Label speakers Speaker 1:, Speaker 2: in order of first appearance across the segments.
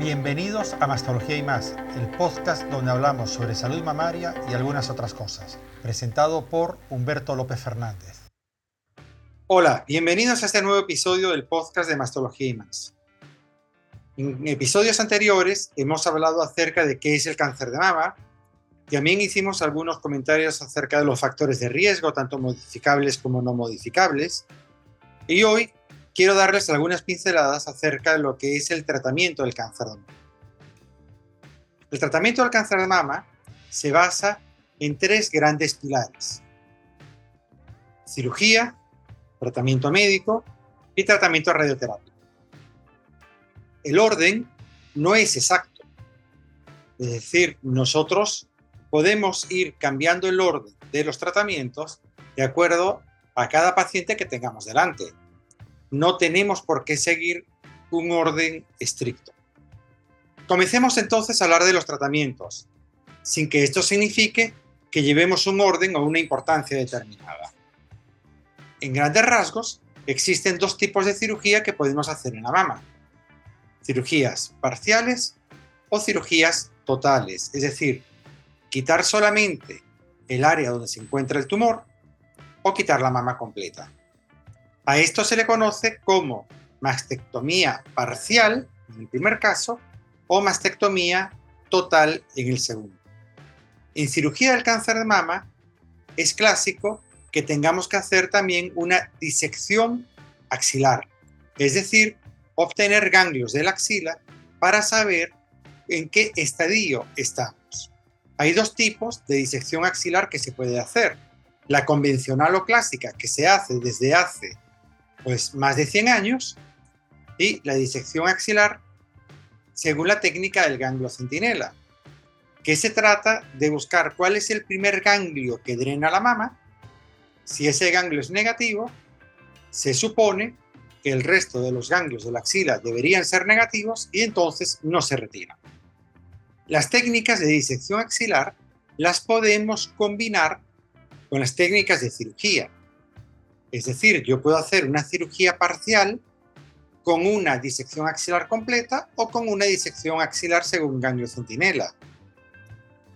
Speaker 1: Bienvenidos a Mastología y más, el podcast donde hablamos sobre salud mamaria y algunas otras cosas, presentado por Humberto López Fernández.
Speaker 2: Hola, bienvenidos a este nuevo episodio del podcast de Mastología y más. En episodios anteriores hemos hablado acerca de qué es el cáncer de mama. También hicimos algunos comentarios acerca de los factores de riesgo, tanto modificables como no modificables. Y hoy quiero darles algunas pinceladas acerca de lo que es el tratamiento del cáncer de mama. El tratamiento del cáncer de mama se basa en tres grandes pilares. Cirugía, tratamiento médico y tratamiento radioterapia. El orden no es exacto. Es decir, nosotros podemos ir cambiando el orden de los tratamientos de acuerdo a cada paciente que tengamos delante no tenemos por qué seguir un orden estricto. Comencemos entonces a hablar de los tratamientos, sin que esto signifique que llevemos un orden o una importancia determinada. En grandes rasgos, existen dos tipos de cirugía que podemos hacer en la mama. Cirugías parciales o cirugías totales, es decir, quitar solamente el área donde se encuentra el tumor o quitar la mama completa. A esto se le conoce como mastectomía parcial en el primer caso o mastectomía total en el segundo. En cirugía del cáncer de mama es clásico que tengamos que hacer también una disección axilar, es decir, obtener ganglios de la axila para saber en qué estadio estamos. Hay dos tipos de disección axilar que se puede hacer. La convencional o clásica, que se hace desde hace pues más de 100 años y la disección axilar según la técnica del ganglio centinela, que se trata de buscar cuál es el primer ganglio que drena la mama. Si ese ganglio es negativo, se supone que el resto de los ganglios de la axila deberían ser negativos y entonces no se retiran. Las técnicas de disección axilar las podemos combinar con las técnicas de cirugía, es decir, yo puedo hacer una cirugía parcial con una disección axilar completa o con una disección axilar según ganglio centinela.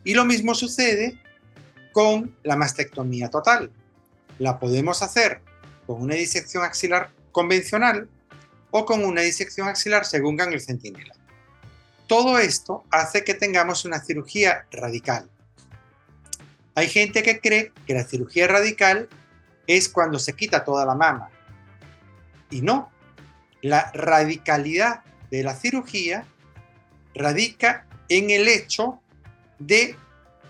Speaker 2: Y lo mismo sucede con la mastectomía total. La podemos hacer con una disección axilar convencional o con una disección axilar según ganglio centinela. Todo esto hace que tengamos una cirugía radical. Hay gente que cree que la cirugía radical es cuando se quita toda la mama. Y no, la radicalidad de la cirugía radica en el hecho de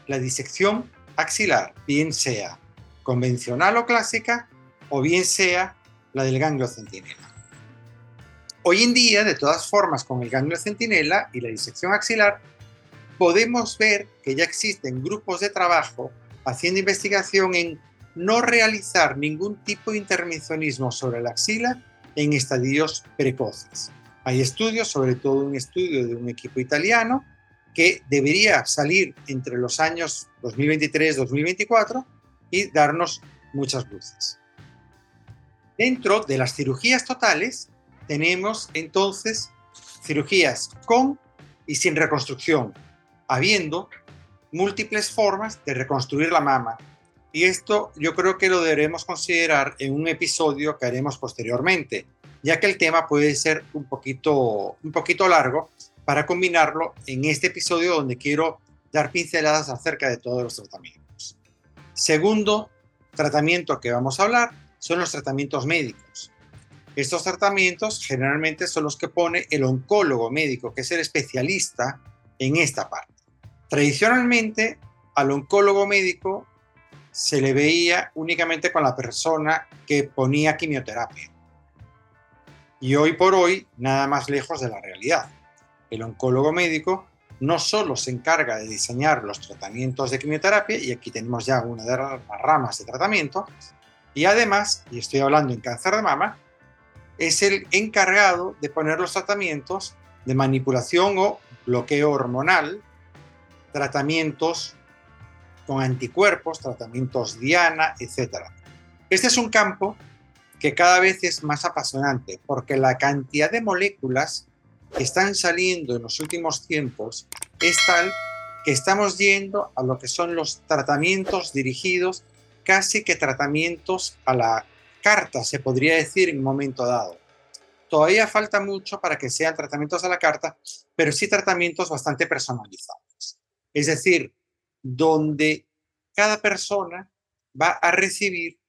Speaker 2: la disección axilar, bien sea convencional o clásica, o bien sea la del ganglio centinela. Hoy en día, de todas formas, con el ganglio centinela y la disección axilar, podemos ver que ya existen grupos de trabajo haciendo investigación en no realizar ningún tipo de intervencionismo sobre la axila en estadios precoces. Hay estudios, sobre todo un estudio de un equipo italiano, que debería salir entre los años 2023-2024 y darnos muchas luces. Dentro de las cirugías totales tenemos entonces cirugías con y sin reconstrucción, habiendo múltiples formas de reconstruir la mama, y esto yo creo que lo deberemos considerar en un episodio que haremos posteriormente, ya que el tema puede ser un poquito, un poquito largo para combinarlo en este episodio donde quiero dar pinceladas acerca de todos los tratamientos. Segundo tratamiento que vamos a hablar son los tratamientos médicos. Estos tratamientos generalmente son los que pone el oncólogo médico, que es el especialista en esta parte. Tradicionalmente, al oncólogo médico se le veía únicamente con la persona que ponía quimioterapia. Y hoy por hoy, nada más lejos de la realidad. El oncólogo médico no solo se encarga de diseñar los tratamientos de quimioterapia, y aquí tenemos ya una de las ramas de tratamiento, y además, y estoy hablando en cáncer de mama, es el encargado de poner los tratamientos de manipulación o bloqueo hormonal, tratamientos con anticuerpos, tratamientos Diana, etc. Este es un campo que cada vez es más apasionante porque la cantidad de moléculas que están saliendo en los últimos tiempos es tal que estamos yendo a lo que son los tratamientos dirigidos, casi que tratamientos a la carta, se podría decir en un momento dado. Todavía falta mucho para que sean tratamientos a la carta, pero sí tratamientos bastante personalizados. Es decir, donde cada persona va a recibir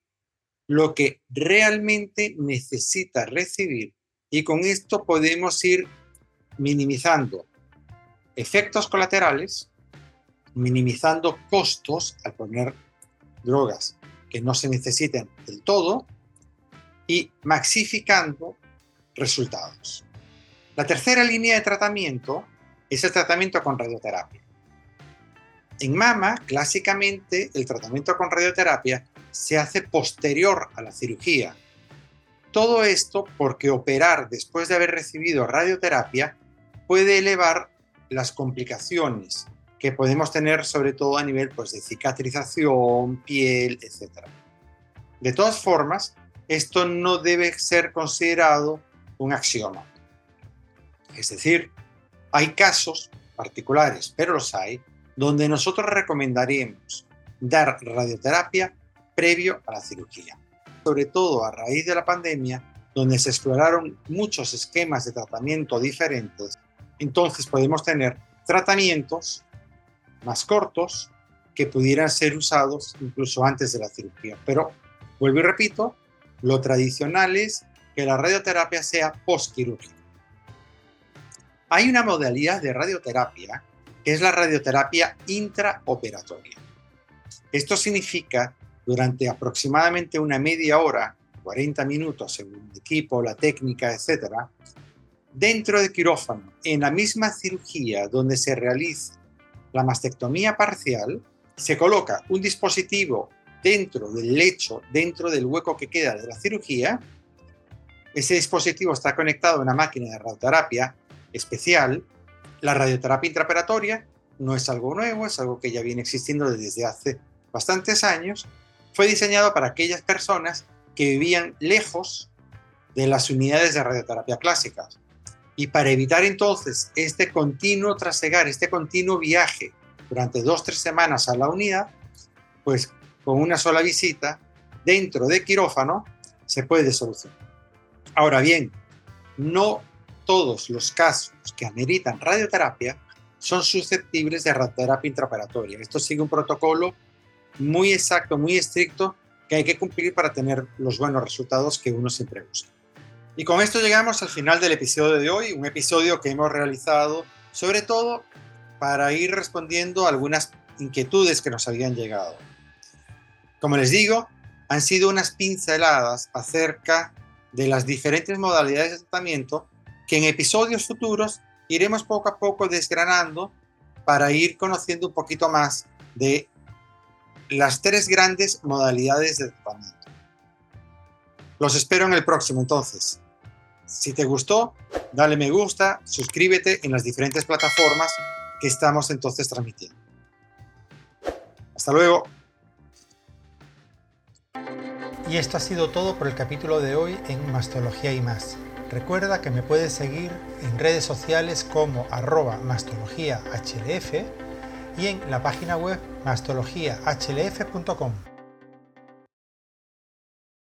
Speaker 2: lo que realmente necesita recibir y con esto podemos ir minimizando efectos colaterales, minimizando costos al poner drogas que no se necesiten del todo y maxificando resultados. La tercera línea de tratamiento es el tratamiento con radioterapia. En mama, clásicamente, el tratamiento con radioterapia se hace posterior a la cirugía. Todo esto porque operar después de haber recibido radioterapia puede elevar las complicaciones que podemos tener sobre todo a nivel pues, de cicatrización, piel, etc. De todas formas, esto no debe ser considerado un axioma. Es decir, hay casos particulares, pero los hay, donde nosotros recomendaríamos dar radioterapia previo a la cirugía. Sobre todo a raíz de la pandemia, donde se exploraron muchos esquemas de tratamiento diferentes, entonces podemos tener tratamientos más cortos que pudieran ser usados incluso antes de la cirugía. Pero, vuelvo y repito, lo tradicional es que la radioterapia sea postquirúrgica. Hay una modalidad de radioterapia que es la radioterapia intraoperatoria. Esto significa durante aproximadamente una media hora, 40 minutos según el equipo, la técnica, etc., dentro del quirófano, en la misma cirugía donde se realiza la mastectomía parcial, se coloca un dispositivo dentro del lecho, dentro del hueco que queda de la cirugía. Ese dispositivo está conectado a una máquina de radioterapia especial. La radioterapia intraoperatoria no es algo nuevo, es algo que ya viene existiendo desde hace bastantes años. Fue diseñado para aquellas personas que vivían lejos de las unidades de radioterapia clásicas. Y para evitar entonces este continuo trasegar, este continuo viaje durante dos, tres semanas a la unidad, pues con una sola visita dentro de quirófano se puede solucionar. Ahora bien, no todos los casos que ameritan radioterapia son susceptibles de radioterapia intraoperatoria. Esto sigue un protocolo muy exacto, muy estricto que hay que cumplir para tener los buenos resultados que uno siempre busca. Y con esto llegamos al final del episodio de hoy, un episodio que hemos realizado sobre todo para ir respondiendo a algunas inquietudes que nos habían llegado. Como les digo, han sido unas pinceladas acerca de las diferentes modalidades de tratamiento que en episodios futuros iremos poco a poco desgranando para ir conociendo un poquito más de las tres grandes modalidades de tratamiento. Los espero en el próximo entonces. Si te gustó, dale me gusta, suscríbete en las diferentes plataformas que estamos entonces transmitiendo. Hasta luego.
Speaker 1: Y esto ha sido todo por el capítulo de hoy en Mastología y más. Recuerda que me puedes seguir en redes sociales como arroba mastologiahlf y en la página web mastologiahlf.com.